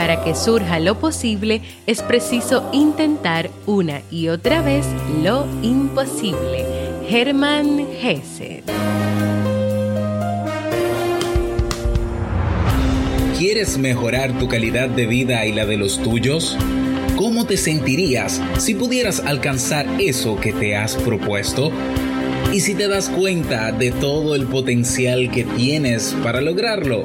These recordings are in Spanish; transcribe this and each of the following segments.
para que surja lo posible es preciso intentar una y otra vez lo imposible. Hermann Hesse. ¿Quieres mejorar tu calidad de vida y la de los tuyos? ¿Cómo te sentirías si pudieras alcanzar eso que te has propuesto? ¿Y si te das cuenta de todo el potencial que tienes para lograrlo?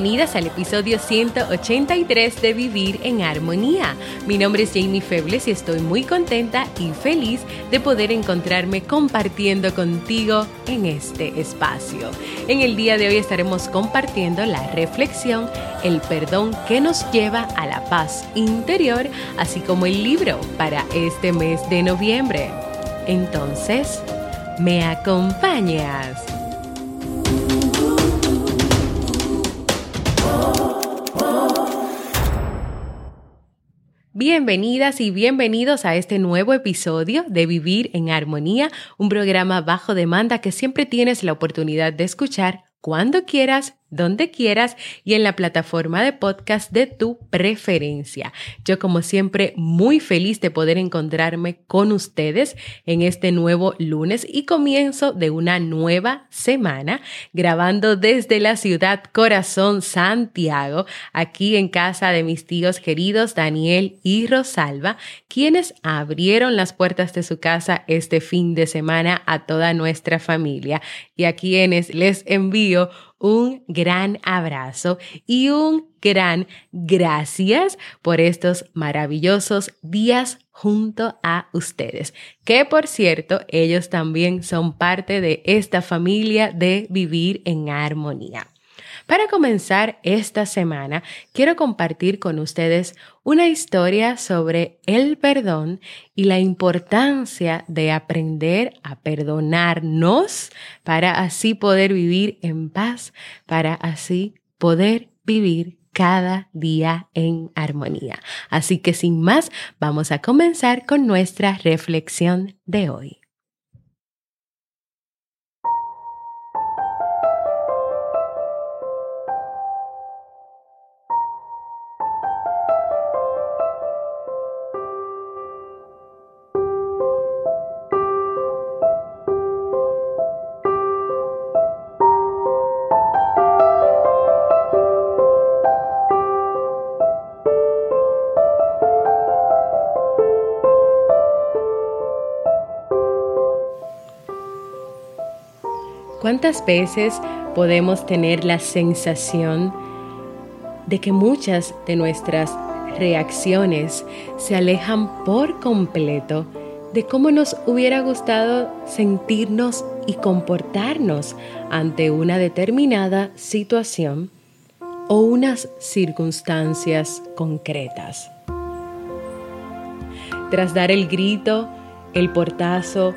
Bienvenidas al episodio 183 de Vivir en Armonía. Mi nombre es Jamie Febles y estoy muy contenta y feliz de poder encontrarme compartiendo contigo en este espacio. En el día de hoy estaremos compartiendo la reflexión, el perdón que nos lleva a la paz interior, así como el libro para este mes de noviembre. Entonces, ¿me acompañas? Bienvenidas y bienvenidos a este nuevo episodio de Vivir en Armonía, un programa bajo demanda que siempre tienes la oportunidad de escuchar cuando quieras donde quieras y en la plataforma de podcast de tu preferencia. Yo como siempre muy feliz de poder encontrarme con ustedes en este nuevo lunes y comienzo de una nueva semana grabando desde la ciudad corazón Santiago, aquí en casa de mis tíos queridos Daniel y Rosalba, quienes abrieron las puertas de su casa este fin de semana a toda nuestra familia y a quienes les envío un gran abrazo y un gran gracias por estos maravillosos días junto a ustedes, que por cierto, ellos también son parte de esta familia de vivir en armonía. Para comenzar esta semana, quiero compartir con ustedes una historia sobre el perdón y la importancia de aprender a perdonarnos para así poder vivir en paz, para así poder vivir cada día en armonía. Así que sin más, vamos a comenzar con nuestra reflexión de hoy. ¿Cuántas veces podemos tener la sensación de que muchas de nuestras reacciones se alejan por completo de cómo nos hubiera gustado sentirnos y comportarnos ante una determinada situación o unas circunstancias concretas? Tras dar el grito, el portazo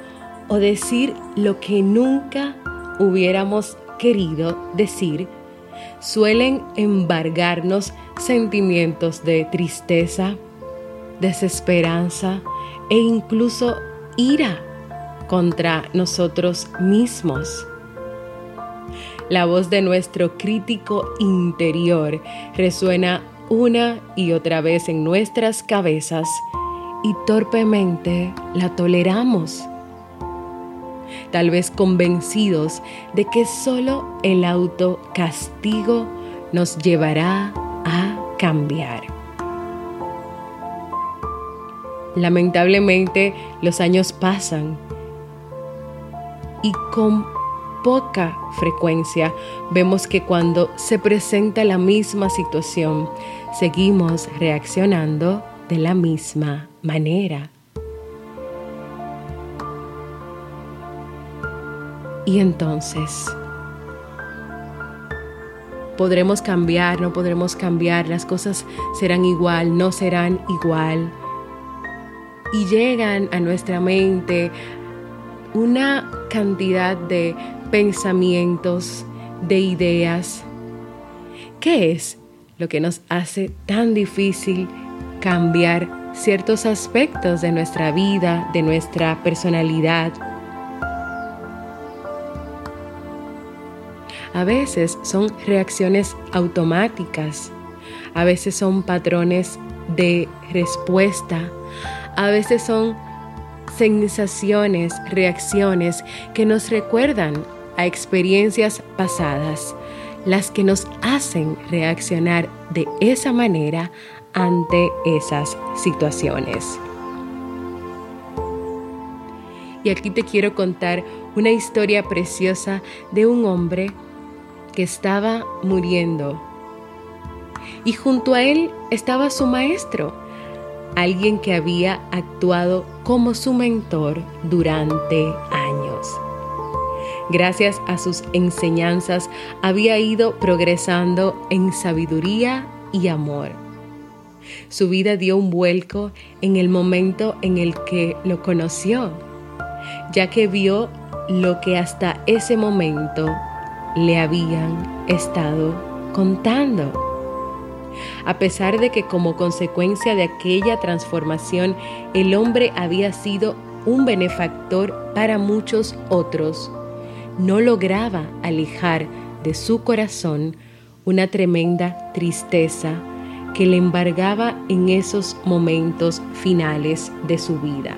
o decir lo que nunca hubiéramos querido decir, suelen embargarnos sentimientos de tristeza, desesperanza e incluso ira contra nosotros mismos. La voz de nuestro crítico interior resuena una y otra vez en nuestras cabezas y torpemente la toleramos tal vez convencidos de que solo el autocastigo nos llevará a cambiar. Lamentablemente los años pasan y con poca frecuencia vemos que cuando se presenta la misma situación, seguimos reaccionando de la misma manera. Y entonces, podremos cambiar, no podremos cambiar, las cosas serán igual, no serán igual. Y llegan a nuestra mente una cantidad de pensamientos, de ideas. ¿Qué es lo que nos hace tan difícil cambiar ciertos aspectos de nuestra vida, de nuestra personalidad? A veces son reacciones automáticas, a veces son patrones de respuesta, a veces son sensaciones, reacciones que nos recuerdan a experiencias pasadas, las que nos hacen reaccionar de esa manera ante esas situaciones. Y aquí te quiero contar una historia preciosa de un hombre que estaba muriendo. Y junto a él estaba su maestro, alguien que había actuado como su mentor durante años. Gracias a sus enseñanzas había ido progresando en sabiduría y amor. Su vida dio un vuelco en el momento en el que lo conoció, ya que vio lo que hasta ese momento le habían estado contando a pesar de que como consecuencia de aquella transformación el hombre había sido un benefactor para muchos otros, no lograba alejar de su corazón una tremenda tristeza que le embargaba en esos momentos finales de su vida.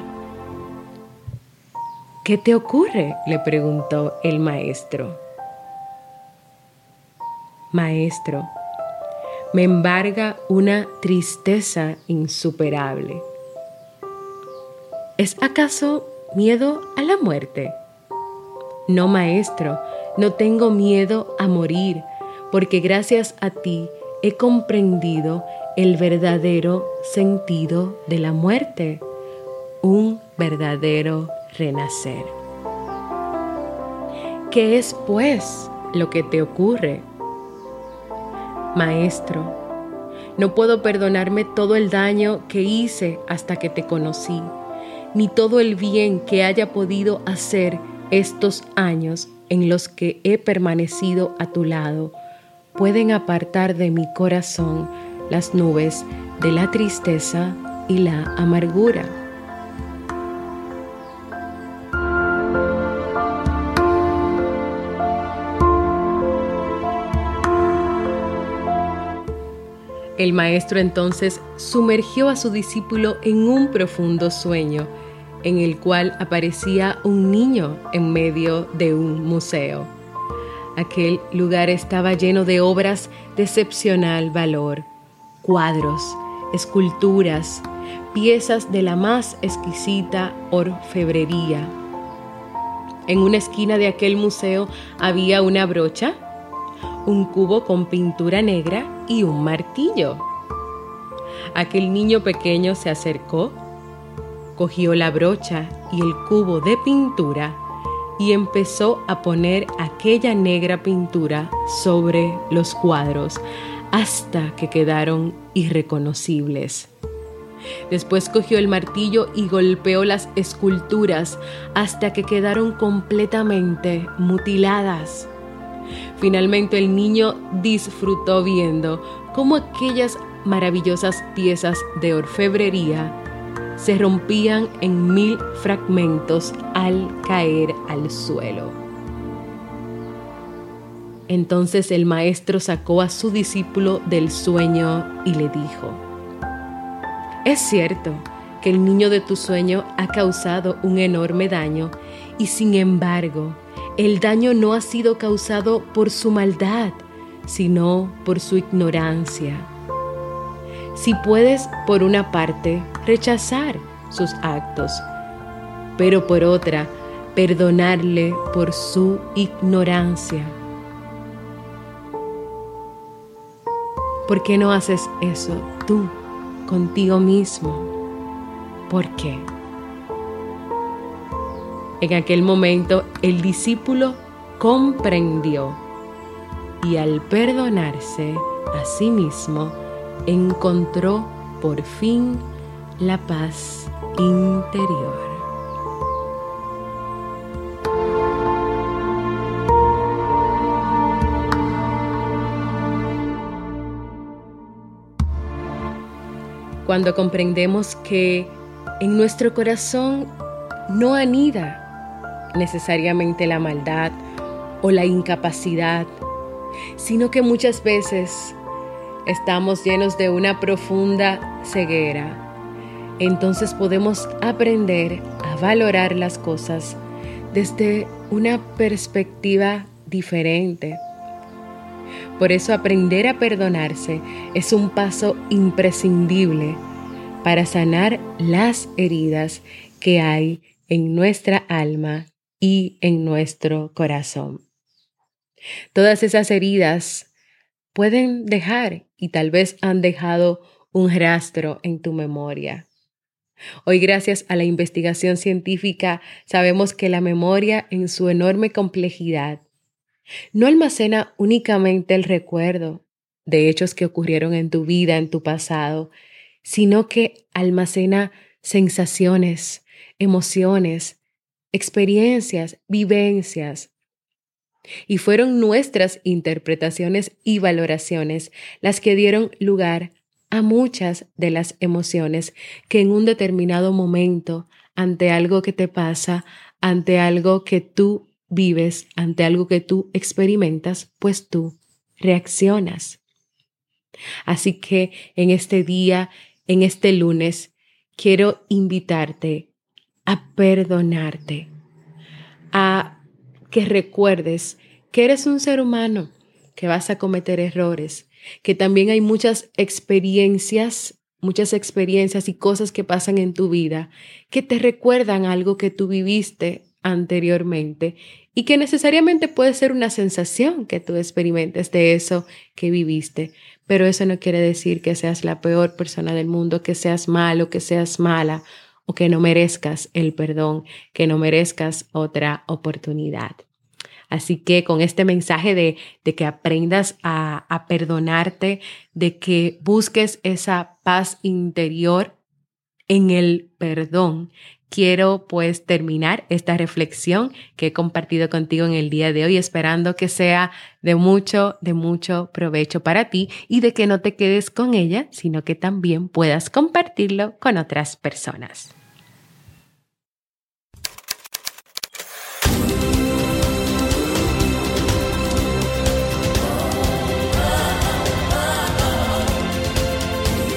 ¿Qué te ocurre? le preguntó el maestro. Maestro, me embarga una tristeza insuperable. ¿Es acaso miedo a la muerte? No, maestro, no tengo miedo a morir, porque gracias a ti he comprendido el verdadero sentido de la muerte, un verdadero renacer. ¿Qué es, pues, lo que te ocurre? Maestro, no puedo perdonarme todo el daño que hice hasta que te conocí, ni todo el bien que haya podido hacer estos años en los que he permanecido a tu lado, pueden apartar de mi corazón las nubes de la tristeza y la amargura. El maestro entonces sumergió a su discípulo en un profundo sueño, en el cual aparecía un niño en medio de un museo. Aquel lugar estaba lleno de obras de excepcional valor, cuadros, esculturas, piezas de la más exquisita orfebrería. En una esquina de aquel museo había una brocha un cubo con pintura negra y un martillo. Aquel niño pequeño se acercó, cogió la brocha y el cubo de pintura y empezó a poner aquella negra pintura sobre los cuadros hasta que quedaron irreconocibles. Después cogió el martillo y golpeó las esculturas hasta que quedaron completamente mutiladas. Finalmente el niño disfrutó viendo cómo aquellas maravillosas piezas de orfebrería se rompían en mil fragmentos al caer al suelo. Entonces el maestro sacó a su discípulo del sueño y le dijo, es cierto que el niño de tu sueño ha causado un enorme daño y sin embargo el daño no ha sido causado por su maldad, sino por su ignorancia. Si puedes, por una parte, rechazar sus actos, pero por otra, perdonarle por su ignorancia. ¿Por qué no haces eso tú contigo mismo? ¿Por qué? En aquel momento el discípulo comprendió y al perdonarse a sí mismo encontró por fin la paz interior. Cuando comprendemos que en nuestro corazón no anida necesariamente la maldad o la incapacidad, sino que muchas veces estamos llenos de una profunda ceguera. Entonces podemos aprender a valorar las cosas desde una perspectiva diferente. Por eso aprender a perdonarse es un paso imprescindible para sanar las heridas que hay en nuestra alma y en nuestro corazón. Todas esas heridas pueden dejar y tal vez han dejado un rastro en tu memoria. Hoy, gracias a la investigación científica, sabemos que la memoria en su enorme complejidad no almacena únicamente el recuerdo de hechos que ocurrieron en tu vida, en tu pasado, sino que almacena sensaciones, emociones, experiencias, vivencias, y fueron nuestras interpretaciones y valoraciones las que dieron lugar a muchas de las emociones que en un determinado momento, ante algo que te pasa, ante algo que tú vives, ante algo que tú experimentas, pues tú reaccionas. Así que en este día, en este lunes, quiero invitarte a perdonarte, a que recuerdes que eres un ser humano, que vas a cometer errores, que también hay muchas experiencias, muchas experiencias y cosas que pasan en tu vida que te recuerdan algo que tú viviste anteriormente y que necesariamente puede ser una sensación que tú experimentes de eso que viviste, pero eso no quiere decir que seas la peor persona del mundo, que seas malo, que seas mala o que no merezcas el perdón, que no merezcas otra oportunidad. Así que con este mensaje de, que aprendas a, a perdonarte, de que busques esa paz interior en el perdón, quiero pues terminar esta reflexión que he compartido contigo en el día de hoy, esperando que sea de mucho, de mucho provecho para ti y de que no te quedes con ella, sino que también puedas compartirlo con otras personas.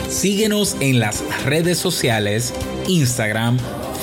Síguenos en las redes sociales, Instagram,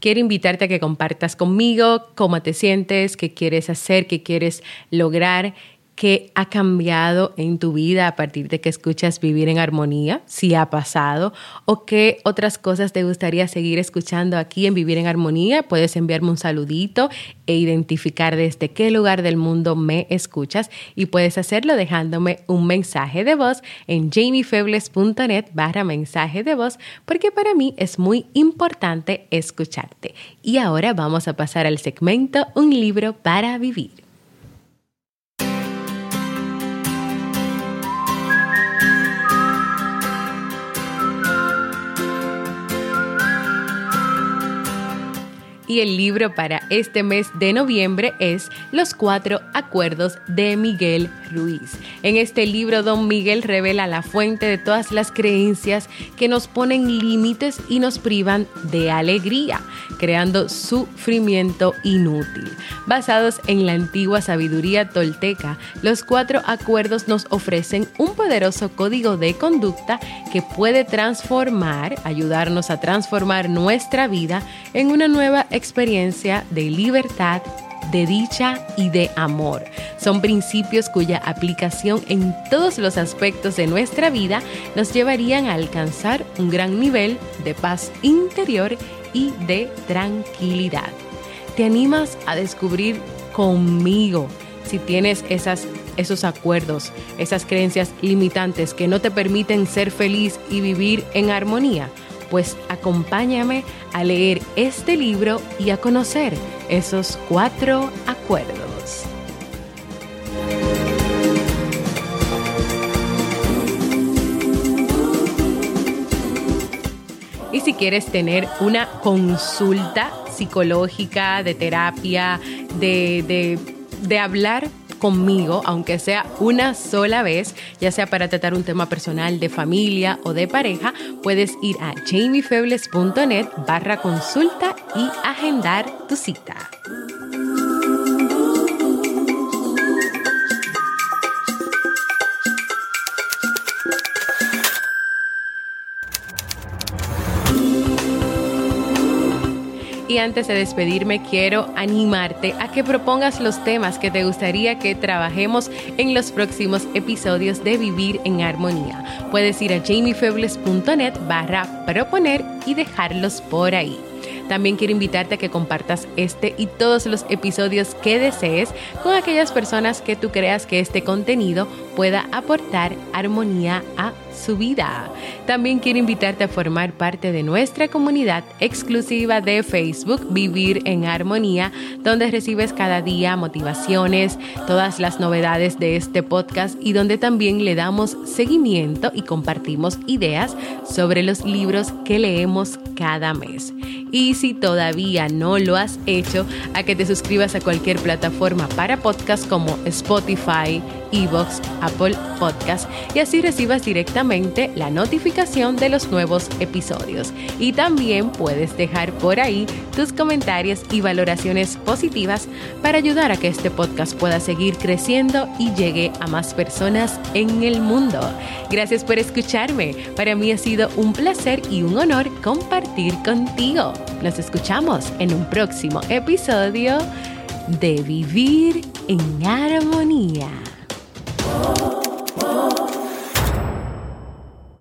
Quiero invitarte a que compartas conmigo cómo te sientes, qué quieres hacer, qué quieres lograr ¿Qué ha cambiado en tu vida a partir de que escuchas Vivir en Armonía? Si ha pasado. ¿O qué otras cosas te gustaría seguir escuchando aquí en Vivir en Armonía? Puedes enviarme un saludito e identificar desde qué lugar del mundo me escuchas. Y puedes hacerlo dejándome un mensaje de voz en jamiefebles.net barra mensaje de voz, porque para mí es muy importante escucharte. Y ahora vamos a pasar al segmento Un libro para vivir. Y el libro para este mes de noviembre es Los cuatro acuerdos de Miguel Ruiz. En este libro, don Miguel revela la fuente de todas las creencias que nos ponen límites y nos privan de alegría, creando sufrimiento inútil. Basados en la antigua sabiduría tolteca, los cuatro acuerdos nos ofrecen un poderoso código de conducta que puede transformar, ayudarnos a transformar nuestra vida en una nueva experiencia de libertad de dicha y de amor. Son principios cuya aplicación en todos los aspectos de nuestra vida nos llevarían a alcanzar un gran nivel de paz interior y de tranquilidad. ¿Te animas a descubrir conmigo si tienes esas, esos acuerdos, esas creencias limitantes que no te permiten ser feliz y vivir en armonía? Pues acompáñame a leer este libro y a conocer esos cuatro acuerdos. Y si quieres tener una consulta psicológica, de terapia, de, de, de hablar conmigo, aunque sea una sola vez, ya sea para tratar un tema personal de familia o de pareja, puedes ir a jamiefebles.net barra consulta y agendar tu cita. Y antes de despedirme, quiero animarte a que propongas los temas que te gustaría que trabajemos en los próximos episodios de Vivir en Armonía. Puedes ir a jamiefebles.net barra proponer y dejarlos por ahí. También quiero invitarte a que compartas este y todos los episodios que desees con aquellas personas que tú creas que este contenido pueda aportar armonía a su vida. También quiero invitarte a formar parte de nuestra comunidad exclusiva de Facebook Vivir en Armonía, donde recibes cada día motivaciones, todas las novedades de este podcast y donde también le damos seguimiento y compartimos ideas sobre los libros que leemos cada mes. Y si todavía no lo has hecho, a que te suscribas a cualquier plataforma para podcast como Spotify, Evox, Apple Podcast y así recibas directamente la notificación de los nuevos episodios. Y también puedes dejar por ahí tus comentarios y valoraciones positivas para ayudar a que este podcast pueda seguir creciendo y llegue a más personas en el mundo. Gracias por escucharme. Para mí ha sido un placer y un honor compartir contigo. Nos escuchamos en un próximo episodio de Vivir en Armonía. Oh.